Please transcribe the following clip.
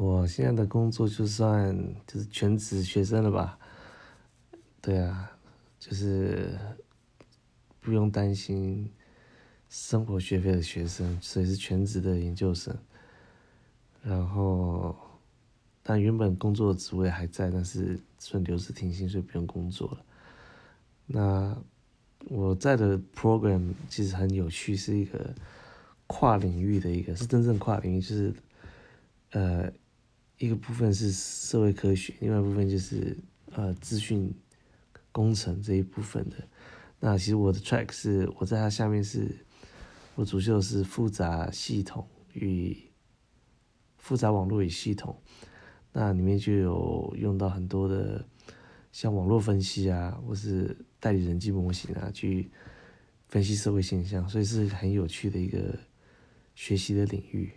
我现在的工作就算就是全职学生了吧？对啊，就是不用担心生活学费的学生，所以是全职的研究生。然后，但原本工作的职位还在，但是顺流是停薪，所以不用工作了。那我在的 program 其实很有趣，是一个跨领域的一个，是真正跨领域，就是呃，一个部分是社会科学，另外一部分就是呃资讯工程这一部分的。那其实我的 track 是我在它下面是，我主修是复杂系统与。复杂网络与系统，那里面就有用到很多的，像网络分析啊，或是代理人际模型啊，去分析社会现象，所以是很有趣的一个学习的领域。